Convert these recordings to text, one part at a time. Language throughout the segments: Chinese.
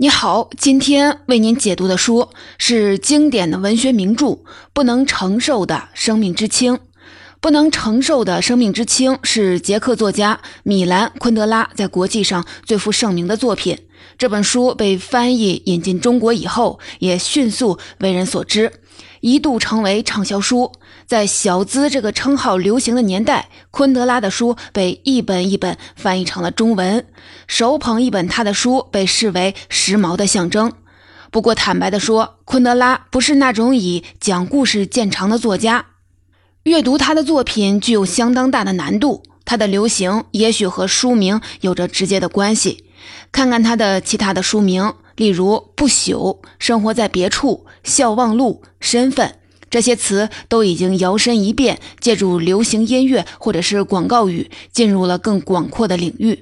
你好，今天为您解读的书是经典的文学名著《不能承受的生命之轻》。《不能承受的生命之轻》是捷克作家米兰·昆德拉在国际上最负盛名的作品。这本书被翻译引进中国以后，也迅速为人所知，一度成为畅销书。在“小资”这个称号流行的年代，昆德拉的书被一本一本翻译成了中文。手捧一本他的书，被视为时髦的象征。不过，坦白地说，昆德拉不是那种以讲故事见长的作家。阅读他的作品具有相当大的难度。他的流行也许和书名有着直接的关系。看看他的其他的书名，例如《不朽》《生活在别处》《笑忘录》《身份》。这些词都已经摇身一变，借助流行音乐或者是广告语，进入了更广阔的领域。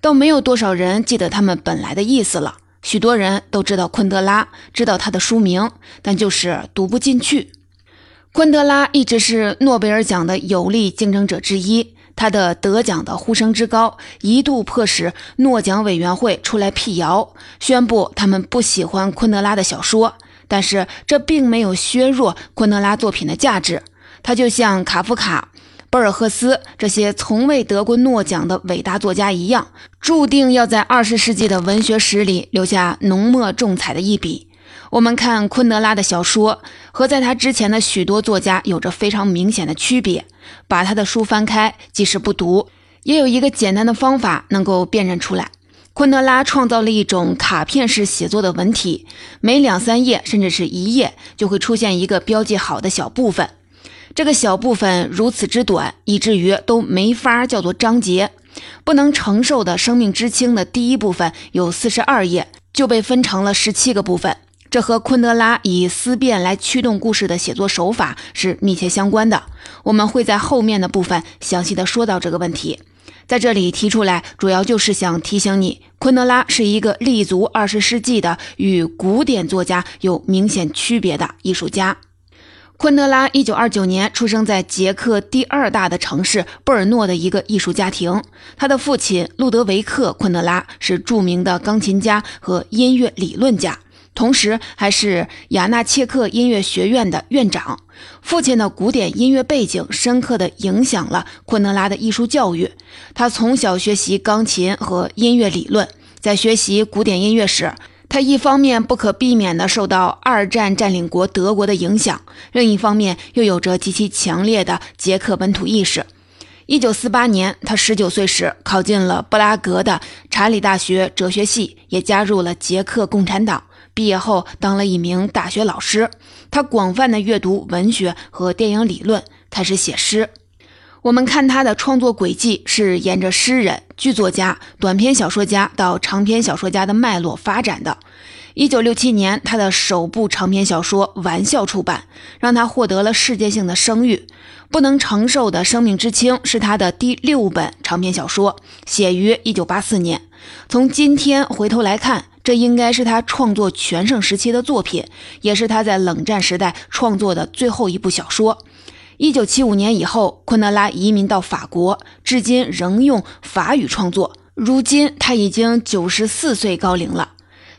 倒没有多少人记得他们本来的意思了。许多人都知道昆德拉，知道他的书名，但就是读不进去。昆德拉一直是诺贝尔奖的有力竞争者之一，他的得奖的呼声之高，一度迫使诺奖委员会出来辟谣，宣布他们不喜欢昆德拉的小说。但是这并没有削弱昆德拉作品的价值，他就像卡夫卡、博尔赫斯这些从未得过诺奖的伟大作家一样，注定要在二十世纪的文学史里留下浓墨重彩的一笔。我们看昆德拉的小说，和在他之前的许多作家有着非常明显的区别。把他的书翻开，即使不读，也有一个简单的方法能够辨认出来。昆德拉创造了一种卡片式写作的文体，每两三页甚至是一页就会出现一个标记好的小部分。这个小部分如此之短，以至于都没法叫做章节。不能承受的生命之轻的第一部分有四十二页，就被分成了十七个部分。这和昆德拉以思辨来驱动故事的写作手法是密切相关的。我们会在后面的部分详细的说到这个问题。在这里提出来，主要就是想提醒你，昆德拉是一个立足二十世纪的与古典作家有明显区别的艺术家。昆德拉一九二九年出生在捷克第二大的城市布尔诺的一个艺术家庭，他的父亲路德维克·昆德拉是著名的钢琴家和音乐理论家。同时，还是雅纳切克音乐学院的院长。父亲的古典音乐背景深刻地影响了昆德拉的艺术教育。他从小学习钢琴和音乐理论，在学习古典音乐时，他一方面不可避免地受到二战占领国德国的影响，另一方面又有着极其强烈的捷克本土意识。一九四八年，他十九岁时考进了布拉格的查理大学哲学系，也加入了捷克共产党。毕业后，当了一名大学老师。他广泛的阅读文学和电影理论，开始写诗。我们看他的创作轨迹是沿着诗人、剧作家、短篇小说家到长篇小说家的脉络发展的。一九六七年，他的首部长篇小说《玩笑》出版，让他获得了世界性的声誉。不能承受的生命之轻是他的第六本长篇小说，写于一九八四年。从今天回头来看。这应该是他创作全盛时期的作品，也是他在冷战时代创作的最后一部小说。一九七五年以后，昆德拉移民到法国，至今仍用法语创作。如今他已经九十四岁高龄了。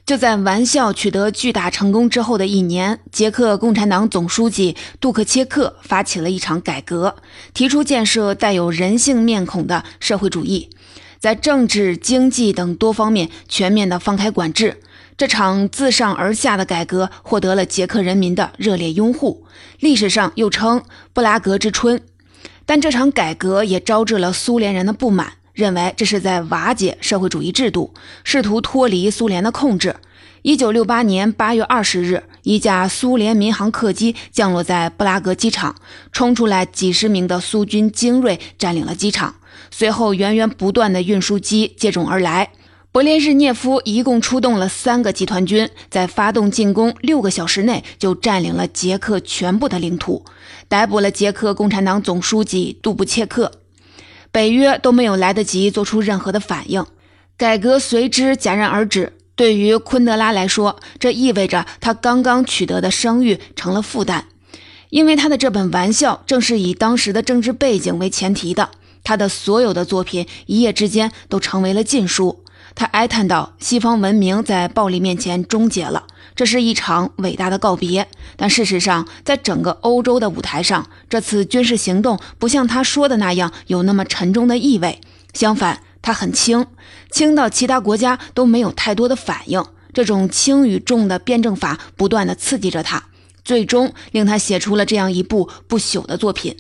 就在《玩笑》取得巨大成功之后的一年，捷克共产党总书记杜克切克发起了一场改革，提出建设带有人性面孔的社会主义。在政治、经济等多方面全面的放开管制，这场自上而下的改革获得了捷克人民的热烈拥护，历史上又称“布拉格之春”。但这场改革也招致了苏联人的不满，认为这是在瓦解社会主义制度，试图脱离苏联的控制。一九六八年八月二十日，一架苏联民航客机降落在布拉格机场，冲出来几十名的苏军精锐，占领了机场。随后，源源不断的运输机接踵而来。勃列日涅夫一共出动了三个集团军，在发动进攻六个小时内就占领了捷克全部的领土，逮捕了捷克共产党总书记杜布切克。北约都没有来得及做出任何的反应，改革随之戛然而止。对于昆德拉来说，这意味着他刚刚取得的声誉成了负担，因为他的这本玩笑正是以当时的政治背景为前提的。他的所有的作品一夜之间都成为了禁书。他哀叹道：“西方文明在暴力面前终结了，这是一场伟大的告别。但事实上，在整个欧洲的舞台上，这次军事行动不像他说的那样有那么沉重的意味。相反，它很轻，轻到其他国家都没有太多的反应。这种轻与重的辩证法不断的刺激着他，最终令他写出了这样一部不朽的作品。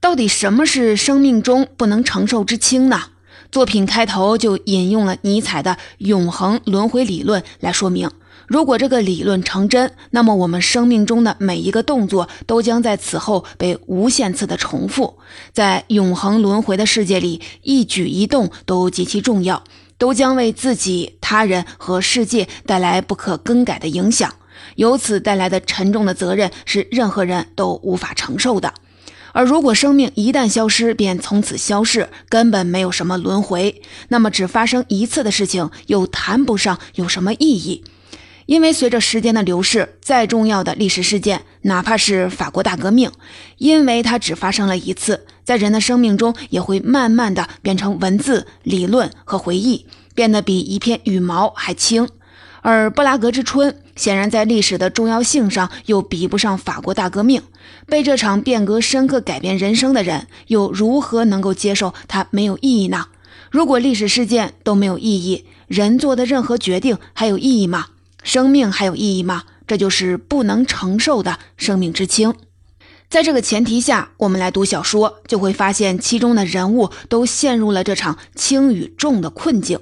到底什么是生命中不能承受之轻呢？”作品开头就引用了尼采的永恒轮回理论来说明，如果这个理论成真，那么我们生命中的每一个动作都将在此后被无限次的重复。在永恒轮回的世界里，一举一动都极其重要，都将为自己、他人和世界带来不可更改的影响。由此带来的沉重的责任是任何人都无法承受的。而如果生命一旦消失，便从此消逝，根本没有什么轮回，那么只发生一次的事情又谈不上有什么意义。因为随着时间的流逝，再重要的历史事件，哪怕是法国大革命，因为它只发生了一次，在人的生命中也会慢慢的变成文字、理论和回忆，变得比一片羽毛还轻。而布拉格之春显然在历史的重要性上又比不上法国大革命。被这场变革深刻改变人生的人，又如何能够接受它没有意义呢？如果历史事件都没有意义，人做的任何决定还有意义吗？生命还有意义吗？这就是不能承受的生命之轻。在这个前提下，我们来读小说，就会发现其中的人物都陷入了这场轻与重的困境。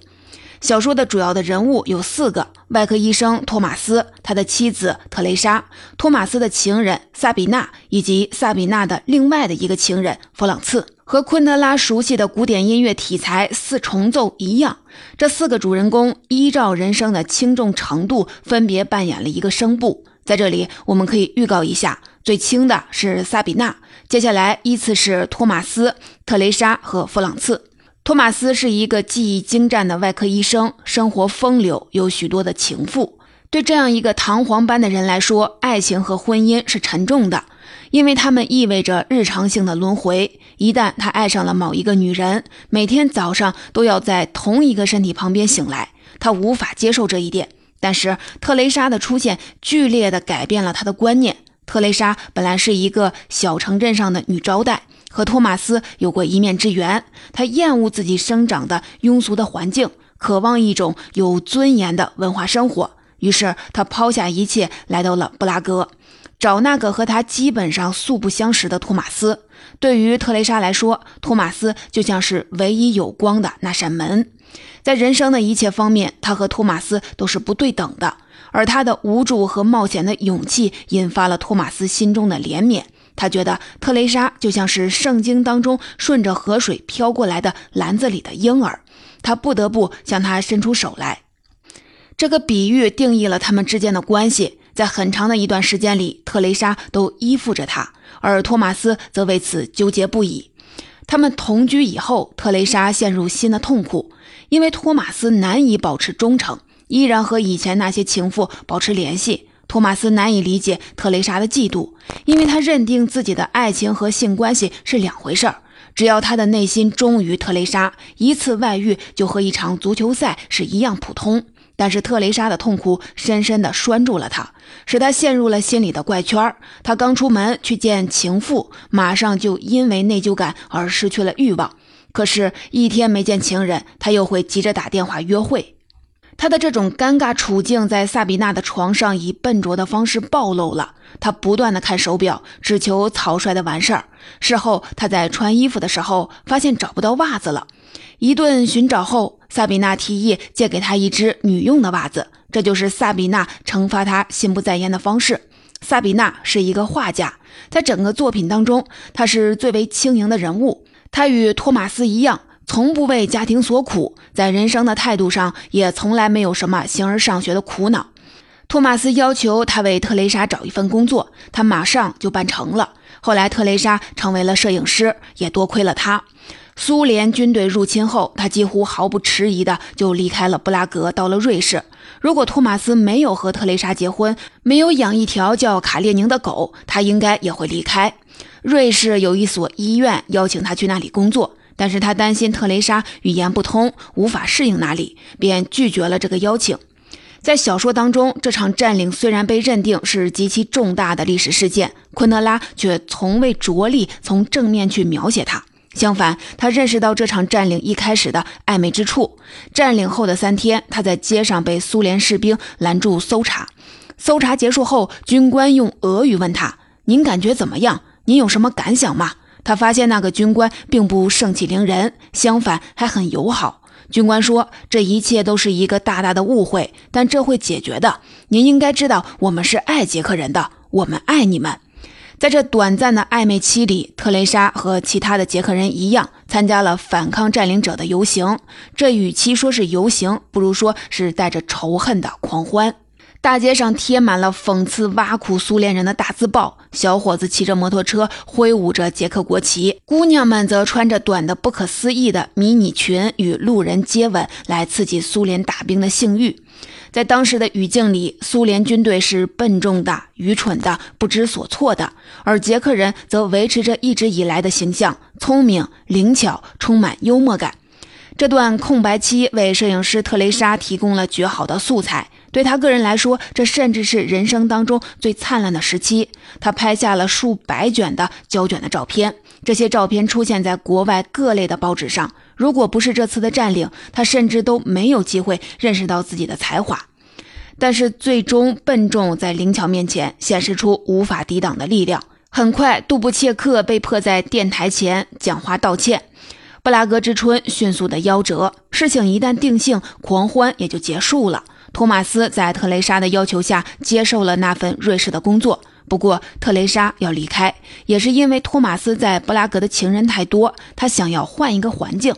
小说的主要的人物有四个：外科医生托马斯，他的妻子特蕾莎，托马斯的情人萨比娜，以及萨比娜的另外的一个情人弗朗茨。和昆德拉熟悉的古典音乐题材四重奏一样，这四个主人公依照人生的轻重程度，分别扮演了一个声部。在这里，我们可以预告一下，最轻的是萨比娜，接下来依次是托马斯、特蕾莎和弗朗茨。托马斯是一个技艺精湛的外科医生，生活风流，有许多的情妇。对这样一个堂皇般的人来说，爱情和婚姻是沉重的，因为他们意味着日常性的轮回。一旦他爱上了某一个女人，每天早上都要在同一个身体旁边醒来，他无法接受这一点。但是特蕾莎的出现剧烈地改变了他的观念。特蕾莎本来是一个小城镇上的女招待。和托马斯有过一面之缘，他厌恶自己生长的庸俗的环境，渴望一种有尊严的文化生活。于是他抛下一切，来到了布拉格，找那个和他基本上素不相识的托马斯。对于特蕾莎来说，托马斯就像是唯一有光的那扇门。在人生的一切方面，他和托马斯都是不对等的，而他的无助和冒险的勇气，引发了托马斯心中的怜悯。他觉得特蕾莎就像是圣经当中顺着河水飘过来的篮子里的婴儿，他不得不向他伸出手来。这个比喻定义了他们之间的关系。在很长的一段时间里，特蕾莎都依附着他，而托马斯则为此纠结不已。他们同居以后，特蕾莎陷入新的痛苦，因为托马斯难以保持忠诚，依然和以前那些情妇保持联系。托马斯难以理解特蕾莎的嫉妒，因为他认定自己的爱情和性关系是两回事儿。只要他的内心忠于特蕾莎，一次外遇就和一场足球赛是一样普通。但是特蕾莎的痛苦深深地拴住了他，使他陷入了心里的怪圈。他刚出门去见情妇，马上就因为内疚感而失去了欲望。可是，一天没见情人，他又会急着打电话约会。他的这种尴尬处境在萨比娜的床上以笨拙的方式暴露了。他不断的看手表，只求草率的完事儿。事后，他在穿衣服的时候发现找不到袜子了。一顿寻找后，萨比娜提议借给他一只女用的袜子，这就是萨比娜惩罚他心不在焉的方式。萨比娜是一个画家，在整个作品当中，她是最为轻盈的人物。她与托马斯一样。从不为家庭所苦，在人生的态度上也从来没有什么形而上学的苦恼。托马斯要求他为特蕾莎找一份工作，他马上就办成了。后来特蕾莎成为了摄影师，也多亏了他。苏联军队入侵后，他几乎毫不迟疑的就离开了布拉格，到了瑞士。如果托马斯没有和特蕾莎结婚，没有养一条叫卡列宁的狗，他应该也会离开。瑞士有一所医院邀请他去那里工作。但是他担心特蕾莎语言不通，无法适应那里，便拒绝了这个邀请。在小说当中，这场占领虽然被认定是极其重大的历史事件，昆德拉却从未着力从正面去描写它。相反，他认识到这场占领一开始的暧昧之处。占领后的三天，他在街上被苏联士兵拦住搜查。搜查结束后，军官用俄语问他：“您感觉怎么样？您有什么感想吗？”他发现那个军官并不盛气凌人，相反还很友好。军官说：“这一切都是一个大大的误会，但这会解决的。您应该知道，我们是爱捷克人的，我们爱你们。”在这短暂的暧昧期里，特蕾莎和其他的捷克人一样，参加了反抗占领者的游行。这与其说是游行，不如说是带着仇恨的狂欢。大街上贴满了讽刺挖苦苏联人的大字报，小伙子骑着摩托车，挥舞着捷克国旗；姑娘们则穿着短的不可思议的迷你裙，与路人接吻，来刺激苏联大兵的性欲。在当时的语境里，苏联军队是笨重的、愚蠢的、不知所措的，而捷克人则维持着一直以来的形象：聪明、灵巧、充满幽默感。这段空白期为摄影师特蕾莎提供了绝好的素材。对他个人来说，这甚至是人生当中最灿烂的时期。他拍下了数百卷的胶卷的照片，这些照片出现在国外各类的报纸上。如果不是这次的占领，他甚至都没有机会认识到自己的才华。但是，最终笨重在灵巧面前显示出无法抵挡的力量。很快，杜布切克被迫在电台前讲话道歉，布拉格之春迅速的夭折。事情一旦定性，狂欢也就结束了。托马斯在特蕾莎的要求下接受了那份瑞士的工作，不过特蕾莎要离开，也是因为托马斯在布拉格的情人太多，他想要换一个环境。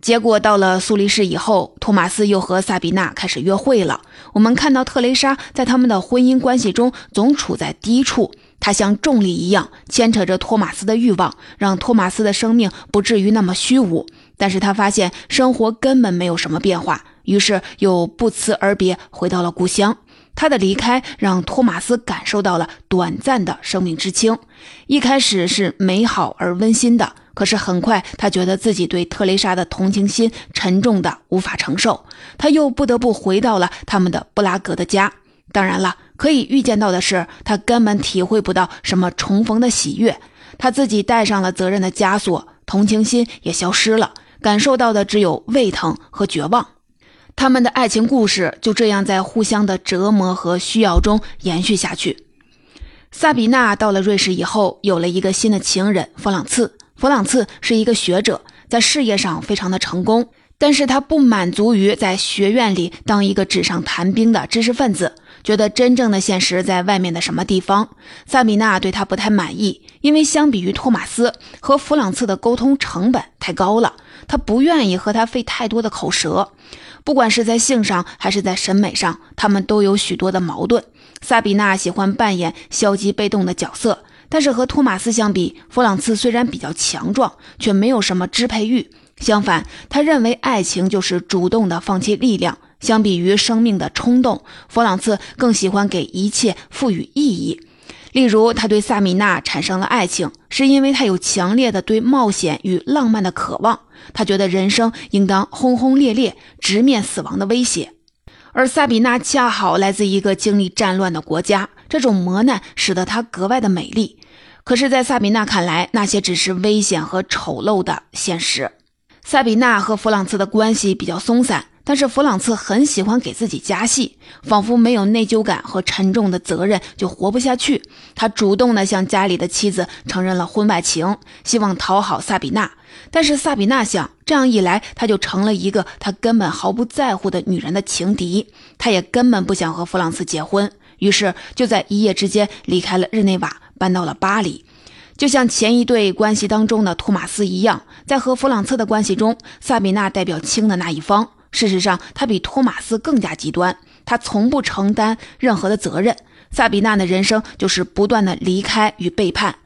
结果到了苏黎世以后，托马斯又和萨比娜开始约会了。我们看到特蕾莎在他们的婚姻关系中总处在低处，他像重力一样牵扯着托马斯的欲望，让托马斯的生命不至于那么虚无。但是他发现生活根本没有什么变化。于是又不辞而别，回到了故乡。他的离开让托马斯感受到了短暂的生命之轻。一开始是美好而温馨的，可是很快他觉得自己对特蕾莎的同情心沉重的无法承受。他又不得不回到了他们的布拉格的家。当然了，可以预见到的是，他根本体会不到什么重逢的喜悦。他自己带上了责任的枷锁，同情心也消失了，感受到的只有胃疼和绝望。他们的爱情故事就这样在互相的折磨和需要中延续下去。萨比娜到了瑞士以后，有了一个新的情人弗朗茨。弗朗茨是一个学者，在事业上非常的成功，但是他不满足于在学院里当一个纸上谈兵的知识分子，觉得真正的现实在外面的什么地方。萨比娜对他不太满意，因为相比于托马斯和弗朗茨的沟通成本太高了，他不愿意和他费太多的口舌。不管是在性上还是在审美上，他们都有许多的矛盾。萨比娜喜欢扮演消极被动的角色，但是和托马斯相比，弗朗茨虽然比较强壮，却没有什么支配欲。相反，他认为爱情就是主动的放弃力量。相比于生命的冲动，弗朗茨更喜欢给一切赋予意义。例如，他对萨米娜产生了爱情，是因为他有强烈的对冒险与浪漫的渴望。他觉得人生应当轰轰烈烈，直面死亡的威胁。而萨比娜恰好来自一个经历战乱的国家，这种磨难使得她格外的美丽。可是，在萨比娜看来，那些只是危险和丑陋的现实。萨比娜和弗朗茨的关系比较松散。但是弗朗茨很喜欢给自己加戏，仿佛没有内疚感和沉重的责任就活不下去。他主动地向家里的妻子承认了婚外情，希望讨好萨比娜。但是萨比娜想，这样一来，他就成了一个他根本毫不在乎的女人的情敌。他也根本不想和弗朗茨结婚，于是就在一夜之间离开了日内瓦，搬到了巴黎。就像前一对关系当中的托马斯一样，在和弗朗茨的关系中，萨比娜代表轻的那一方。事实上，他比托马斯更加极端。他从不承担任何的责任。萨比娜的人生就是不断的离开与背叛。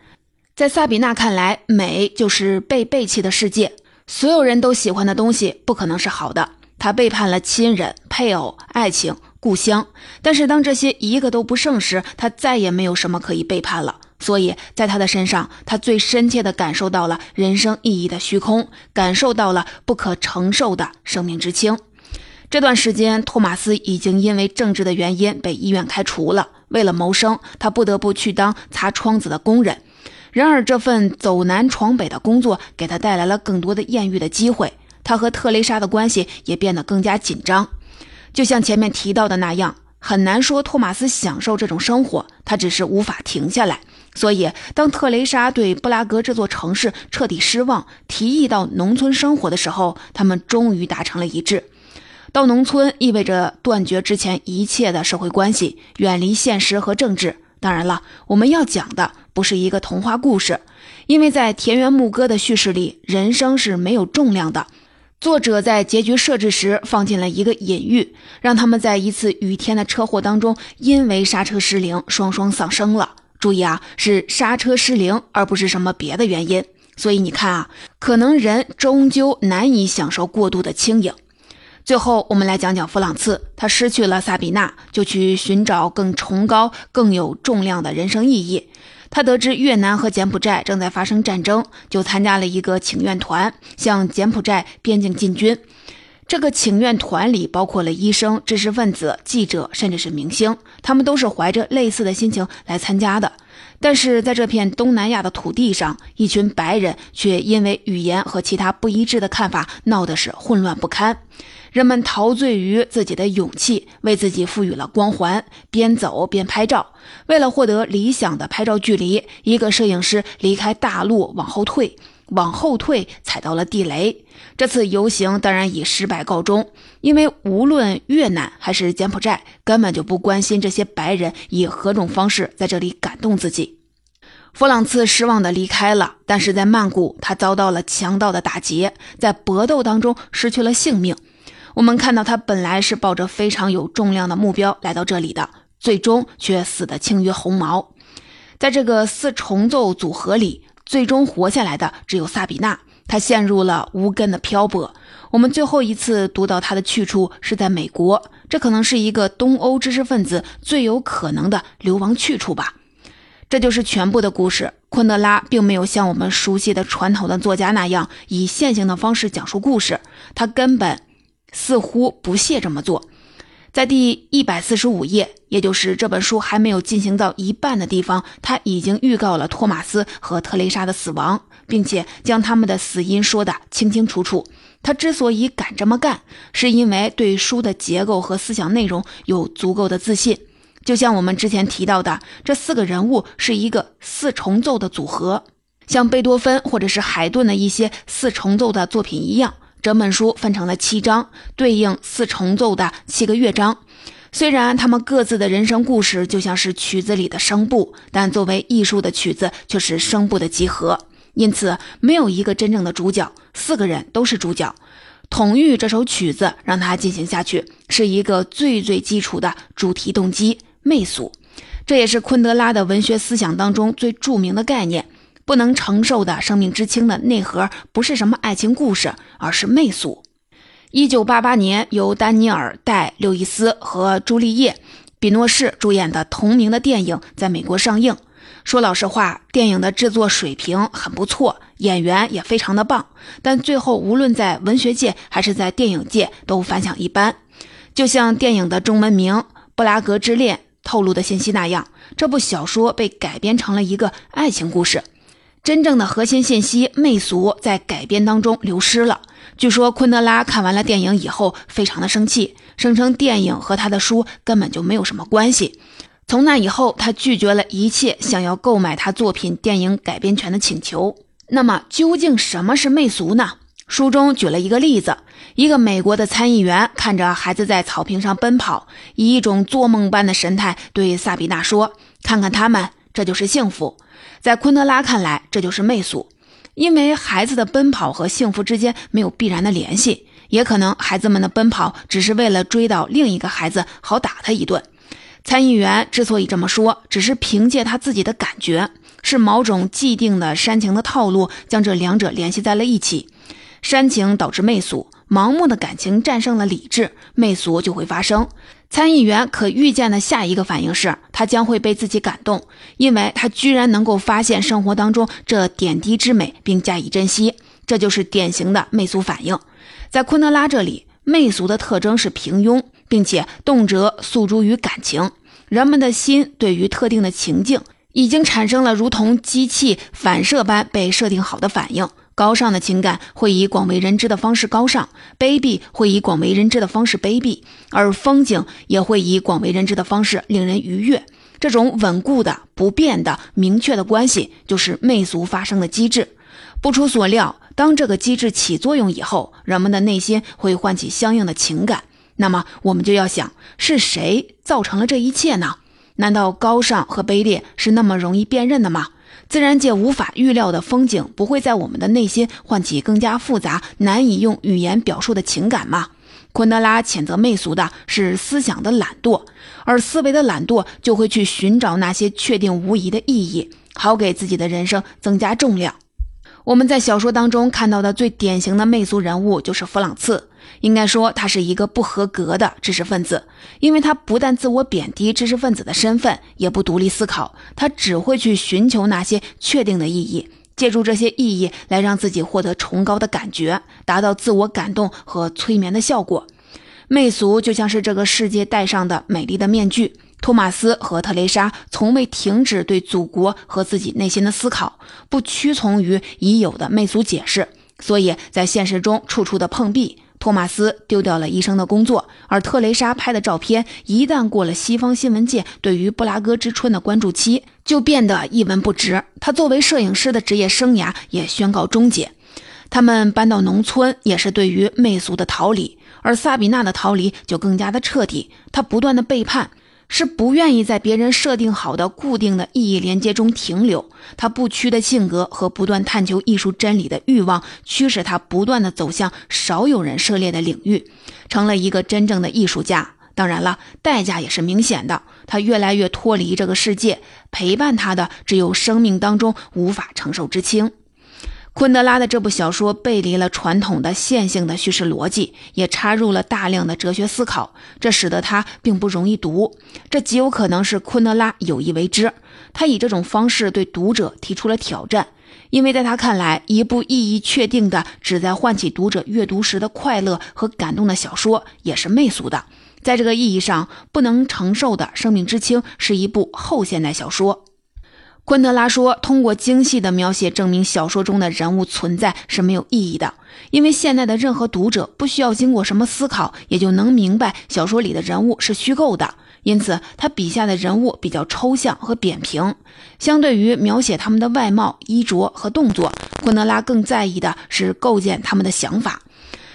在萨比娜看来，美就是被背弃的世界。所有人都喜欢的东西不可能是好的。他背叛了亲人、配偶、爱情、故乡。但是当这些一个都不剩时，他再也没有什么可以背叛了。所以在他的身上，他最深切地感受到了人生意义的虚空，感受到了不可承受的生命之轻。这段时间，托马斯已经因为政治的原因被医院开除了。为了谋生，他不得不去当擦窗子的工人。然而，这份走南闯北的工作给他带来了更多的艳遇的机会。他和特蕾莎的关系也变得更加紧张。就像前面提到的那样，很难说托马斯享受这种生活，他只是无法停下来。所以，当特蕾莎对布拉格这座城市彻底失望，提议到农村生活的时候，他们终于达成了一致。到农村意味着断绝之前一切的社会关系，远离现实和政治。当然了，我们要讲的不是一个童话故事，因为在田园牧歌的叙事里，人生是没有重量的。作者在结局设置时放进了一个隐喻，让他们在一次雨天的车祸当中，因为刹车失灵，双双丧生了。注意啊，是刹车失灵，而不是什么别的原因。所以你看啊，可能人终究难以享受过度的轻盈。最后，我们来讲讲弗朗茨，他失去了萨比娜，就去寻找更崇高、更有重量的人生意义。他得知越南和柬埔寨正在发生战争，就参加了一个请愿团，向柬埔寨边境进军。这个请愿团里包括了医生、知识分子、记者，甚至是明星，他们都是怀着类似的心情来参加的。但是在这片东南亚的土地上，一群白人却因为语言和其他不一致的看法闹得是混乱不堪。人们陶醉于自己的勇气，为自己赋予了光环，边走边拍照。为了获得理想的拍照距离，一个摄影师离开大路往后退，往后退踩到了地雷。这次游行当然以失败告终，因为无论越南还是柬埔寨，根本就不关心这些白人以何种方式在这里感动自己。弗朗茨失望地离开了，但是在曼谷，他遭到了强盗的打劫，在搏斗当中失去了性命。我们看到他本来是抱着非常有重量的目标来到这里的，最终却死得轻于鸿毛。在这个四重奏组合里，最终活下来的只有萨比娜，她陷入了无根的漂泊。我们最后一次读到她的去处是在美国，这可能是一个东欧知识分子最有可能的流亡去处吧。这就是全部的故事。昆德拉并没有像我们熟悉的传统的作家那样以线性的方式讲述故事，他根本。似乎不屑这么做，在第一百四十五页，也就是这本书还没有进行到一半的地方，他已经预告了托马斯和特蕾莎的死亡，并且将他们的死因说得清清楚楚。他之所以敢这么干，是因为对书的结构和思想内容有足够的自信。就像我们之前提到的，这四个人物是一个四重奏的组合，像贝多芬或者是海顿的一些四重奏的作品一样。整本书分成了七章，对应四重奏的七个乐章。虽然他们各自的人生故事就像是曲子里的声部，但作为艺术的曲子却是声部的集合，因此没有一个真正的主角，四个人都是主角。统御这首曲子，让它进行下去，是一个最最基础的主题动机——媚俗。这也是昆德拉的文学思想当中最著名的概念。不能承受的生命之轻的内核不是什么爱情故事，而是媚俗。一九八八年，由丹尼尔·戴·刘易斯和朱丽叶·比诺士主演的同名的电影在美国上映。说老实话，电影的制作水平很不错，演员也非常的棒，但最后无论在文学界还是在电影界都反响一般。就像电影的中文名《布拉格之恋》透露的信息那样，这部小说被改编成了一个爱情故事。真正的核心信息媚俗在改编当中流失了。据说昆德拉看完了电影以后非常的生气，声称电影和他的书根本就没有什么关系。从那以后，他拒绝了一切想要购买他作品电影改编权的请求。那么究竟什么是媚俗呢？书中举了一个例子：一个美国的参议员看着孩子在草坪上奔跑，以一种做梦般的神态对萨比娜说：“看看他们，这就是幸福。”在昆德拉看来，这就是媚俗，因为孩子的奔跑和幸福之间没有必然的联系，也可能孩子们的奔跑只是为了追到另一个孩子，好打他一顿。参议员之所以这么说，只是凭借他自己的感觉，是某种既定的煽情的套路将这两者联系在了一起。煽情导致媚俗，盲目的感情战胜了理智，媚俗就会发生。参议员可预见的下一个反应是，他将会被自己感动，因为他居然能够发现生活当中这点滴之美，并加以珍惜。这就是典型的媚俗反应。在昆德拉这里，媚俗的特征是平庸，并且动辄诉诸于感情。人们的心对于特定的情境，已经产生了如同机器反射般被设定好的反应。高尚的情感会以广为人知的方式高尚，卑鄙会以广为人知的方式卑鄙，而风景也会以广为人知的方式令人愉悦。这种稳固的、不变的、明确的关系，就是媚俗发生的机制。不出所料，当这个机制起作用以后，人们的内心会唤起相应的情感。那么，我们就要想，是谁造成了这一切呢？难道高尚和卑劣是那么容易辨认的吗？自然界无法预料的风景，不会在我们的内心唤起更加复杂、难以用语言表述的情感吗？昆德拉谴责媚俗的是思想的懒惰，而思维的懒惰就会去寻找那些确定无疑的意义，好给自己的人生增加重量。我们在小说当中看到的最典型的媚俗人物就是弗朗茨。应该说，他是一个不合格的知识分子，因为他不但自我贬低知识分子的身份，也不独立思考，他只会去寻求那些确定的意义，借助这些意义来让自己获得崇高的感觉，达到自我感动和催眠的效果。媚俗就像是这个世界戴上的美丽的面具。托马斯和特蕾莎从未停止对祖国和自己内心的思考，不屈从于已有的媚俗解释，所以在现实中处处的碰壁。托马斯丢掉了医生的工作，而特蕾莎拍的照片一旦过了西方新闻界对于布拉格之春的关注期，就变得一文不值。他作为摄影师的职业生涯也宣告终结。他们搬到农村也是对于媚俗的逃离，而萨比娜的逃离就更加的彻底。她不断的背叛。是不愿意在别人设定好的固定的意义连接中停留，他不屈的性格和不断探求艺术真理的欲望，驱使他不断的走向少有人涉猎的领域，成了一个真正的艺术家。当然了，代价也是明显的，他越来越脱离这个世界，陪伴他的只有生命当中无法承受之轻。昆德拉的这部小说背离了传统的线性的叙事逻辑，也插入了大量的哲学思考，这使得它并不容易读。这极有可能是昆德拉有意为之，他以这种方式对读者提出了挑战，因为在他看来，一部意义确定的、旨在唤起读者阅读时的快乐和感动的小说，也是媚俗的。在这个意义上，不能承受的生命之轻是一部后现代小说。昆德拉说：“通过精细的描写证明小说中的人物存在是没有意义的，因为现在的任何读者不需要经过什么思考，也就能明白小说里的人物是虚构的。因此，他笔下的人物比较抽象和扁平。相对于描写他们的外貌、衣着和动作，昆德拉更在意的是构建他们的想法。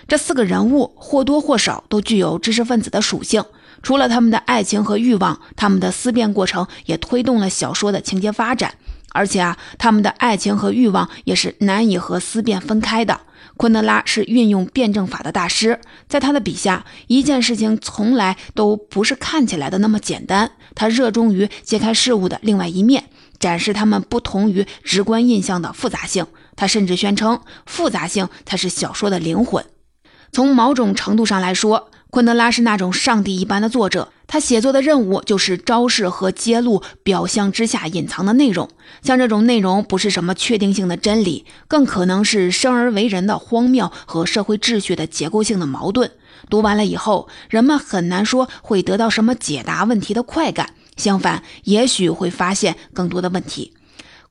这四个人物或多或少都具有知识分子的属性。”除了他们的爱情和欲望，他们的思辨过程也推动了小说的情节发展。而且啊，他们的爱情和欲望也是难以和思辨分开的。昆德拉是运用辩证法的大师，在他的笔下，一件事情从来都不是看起来的那么简单。他热衷于揭开事物的另外一面，展示他们不同于直观印象的复杂性。他甚至宣称，复杂性才是小说的灵魂。从某种程度上来说，昆德拉是那种上帝一般的作者，他写作的任务就是昭示和揭露表象之下隐藏的内容。像这种内容不是什么确定性的真理，更可能是生而为人的荒谬和社会秩序的结构性的矛盾。读完了以后，人们很难说会得到什么解答问题的快感，相反，也许会发现更多的问题。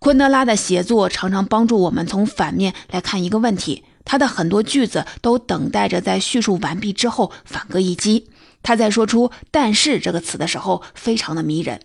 昆德拉的写作常常帮助我们从反面来看一个问题。他的很多句子都等待着在叙述完毕之后反戈一击。他在说出“但是”这个词的时候，非常的迷人。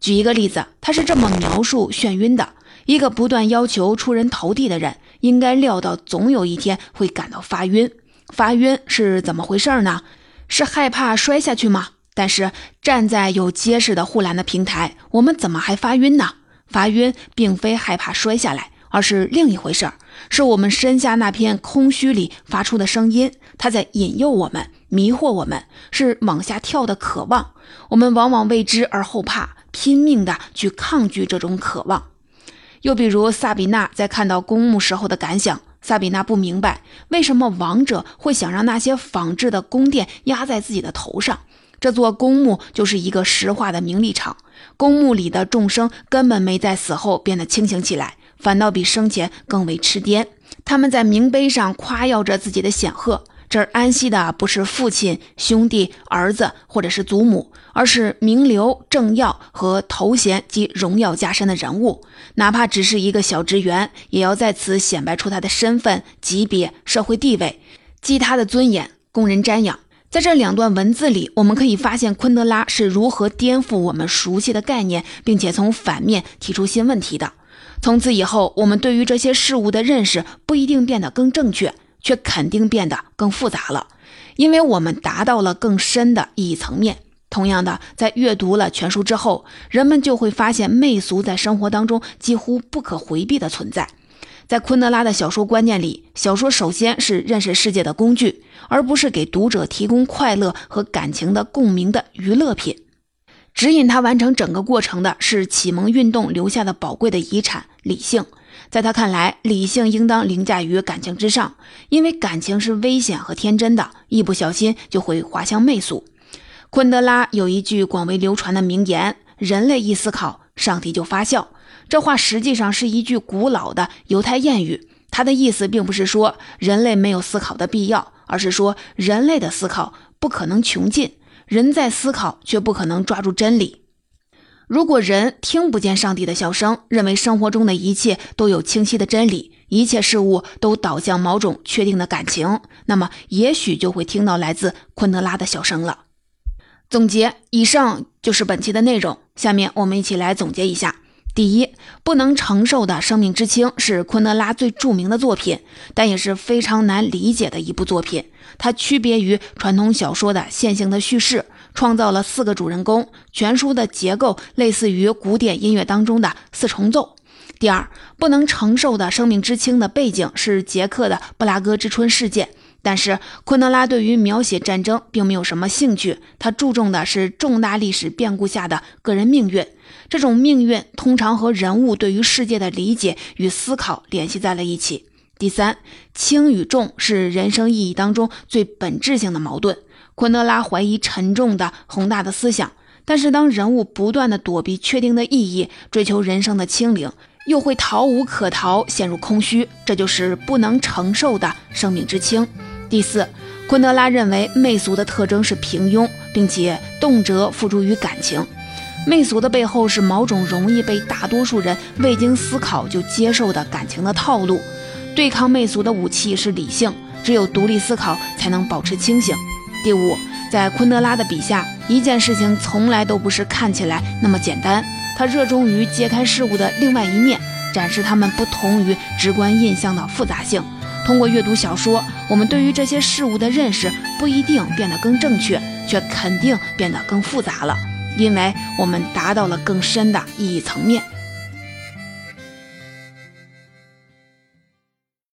举一个例子，他是这么描述眩晕的：一个不断要求出人头地的人，应该料到总有一天会感到发晕。发晕是怎么回事呢？是害怕摔下去吗？但是站在有结实的护栏的平台，我们怎么还发晕呢？发晕并非害怕摔下来。而是另一回事儿，是我们身下那片空虚里发出的声音，它在引诱我们，迷惑我们，是往下跳的渴望。我们往往为之而后怕，拼命的去抗拒这种渴望。又比如萨比娜在看到公墓时候的感想：萨比娜不明白为什么王者会想让那些仿制的宫殿压在自己的头上。这座公墓就是一个石化的名利场，公墓里的众生根本没在死后变得清醒起来，反倒比生前更为痴癫。他们在名碑上夸耀着自己的显赫。这儿安息的不是父亲、兄弟、儿子，或者是祖母，而是名流、政要和头衔及荣耀加身的人物。哪怕只是一个小职员，也要在此显摆出他的身份、级别、社会地位，积他的尊严，供人瞻仰。在这两段文字里，我们可以发现昆德拉是如何颠覆我们熟悉的概念，并且从反面提出新问题的。从此以后，我们对于这些事物的认识不一定变得更正确。却肯定变得更复杂了，因为我们达到了更深的意义层面。同样的，在阅读了全书之后，人们就会发现媚俗在生活当中几乎不可回避的存在。在昆德拉的小说观念里，小说首先是认识世界的工具，而不是给读者提供快乐和感情的共鸣的娱乐品。指引他完成整个过程的是启蒙运动留下的宝贵的遗产——理性。在他看来，理性应当凌驾于感情之上，因为感情是危险和天真的，一不小心就会滑向媚俗。昆德拉有一句广为流传的名言：“人类一思考，上帝就发笑。”这话实际上是一句古老的犹太谚语，它的意思并不是说人类没有思考的必要，而是说人类的思考不可能穷尽，人在思考却不可能抓住真理。如果人听不见上帝的笑声，认为生活中的一切都有清晰的真理，一切事物都导向某种确定的感情，那么也许就会听到来自昆德拉的笑声了。总结，以上就是本期的内容。下面我们一起来总结一下：第一，不能承受的生命之轻是昆德拉最著名的作品，但也是非常难理解的一部作品。它区别于传统小说的线性的叙事。创造了四个主人公，全书的结构类似于古典音乐当中的四重奏。第二，不能承受的生命之轻的背景是捷克的布拉格之春事件，但是昆德拉对于描写战争并没有什么兴趣，他注重的是重大历史变故下的个人命运。这种命运通常和人物对于世界的理解与思考联系在了一起。第三，轻与重是人生意义当中最本质性的矛盾。昆德拉怀疑沉重的宏大的思想，但是当人物不断的躲避确定的意义，追求人生的清零，又会逃无可逃，陷入空虚，这就是不能承受的生命之轻。第四，昆德拉认为媚俗的特征是平庸，并且动辄付诸于感情。媚俗的背后是某种容易被大多数人未经思考就接受的感情的套路。对抗媚俗的武器是理性，只有独立思考才能保持清醒。第五，在昆德拉的笔下，一件事情从来都不是看起来那么简单。他热衷于揭开事物的另外一面，展示他们不同于直观印象的复杂性。通过阅读小说，我们对于这些事物的认识不一定变得更正确，却肯定变得更复杂了，因为我们达到了更深的意义层面。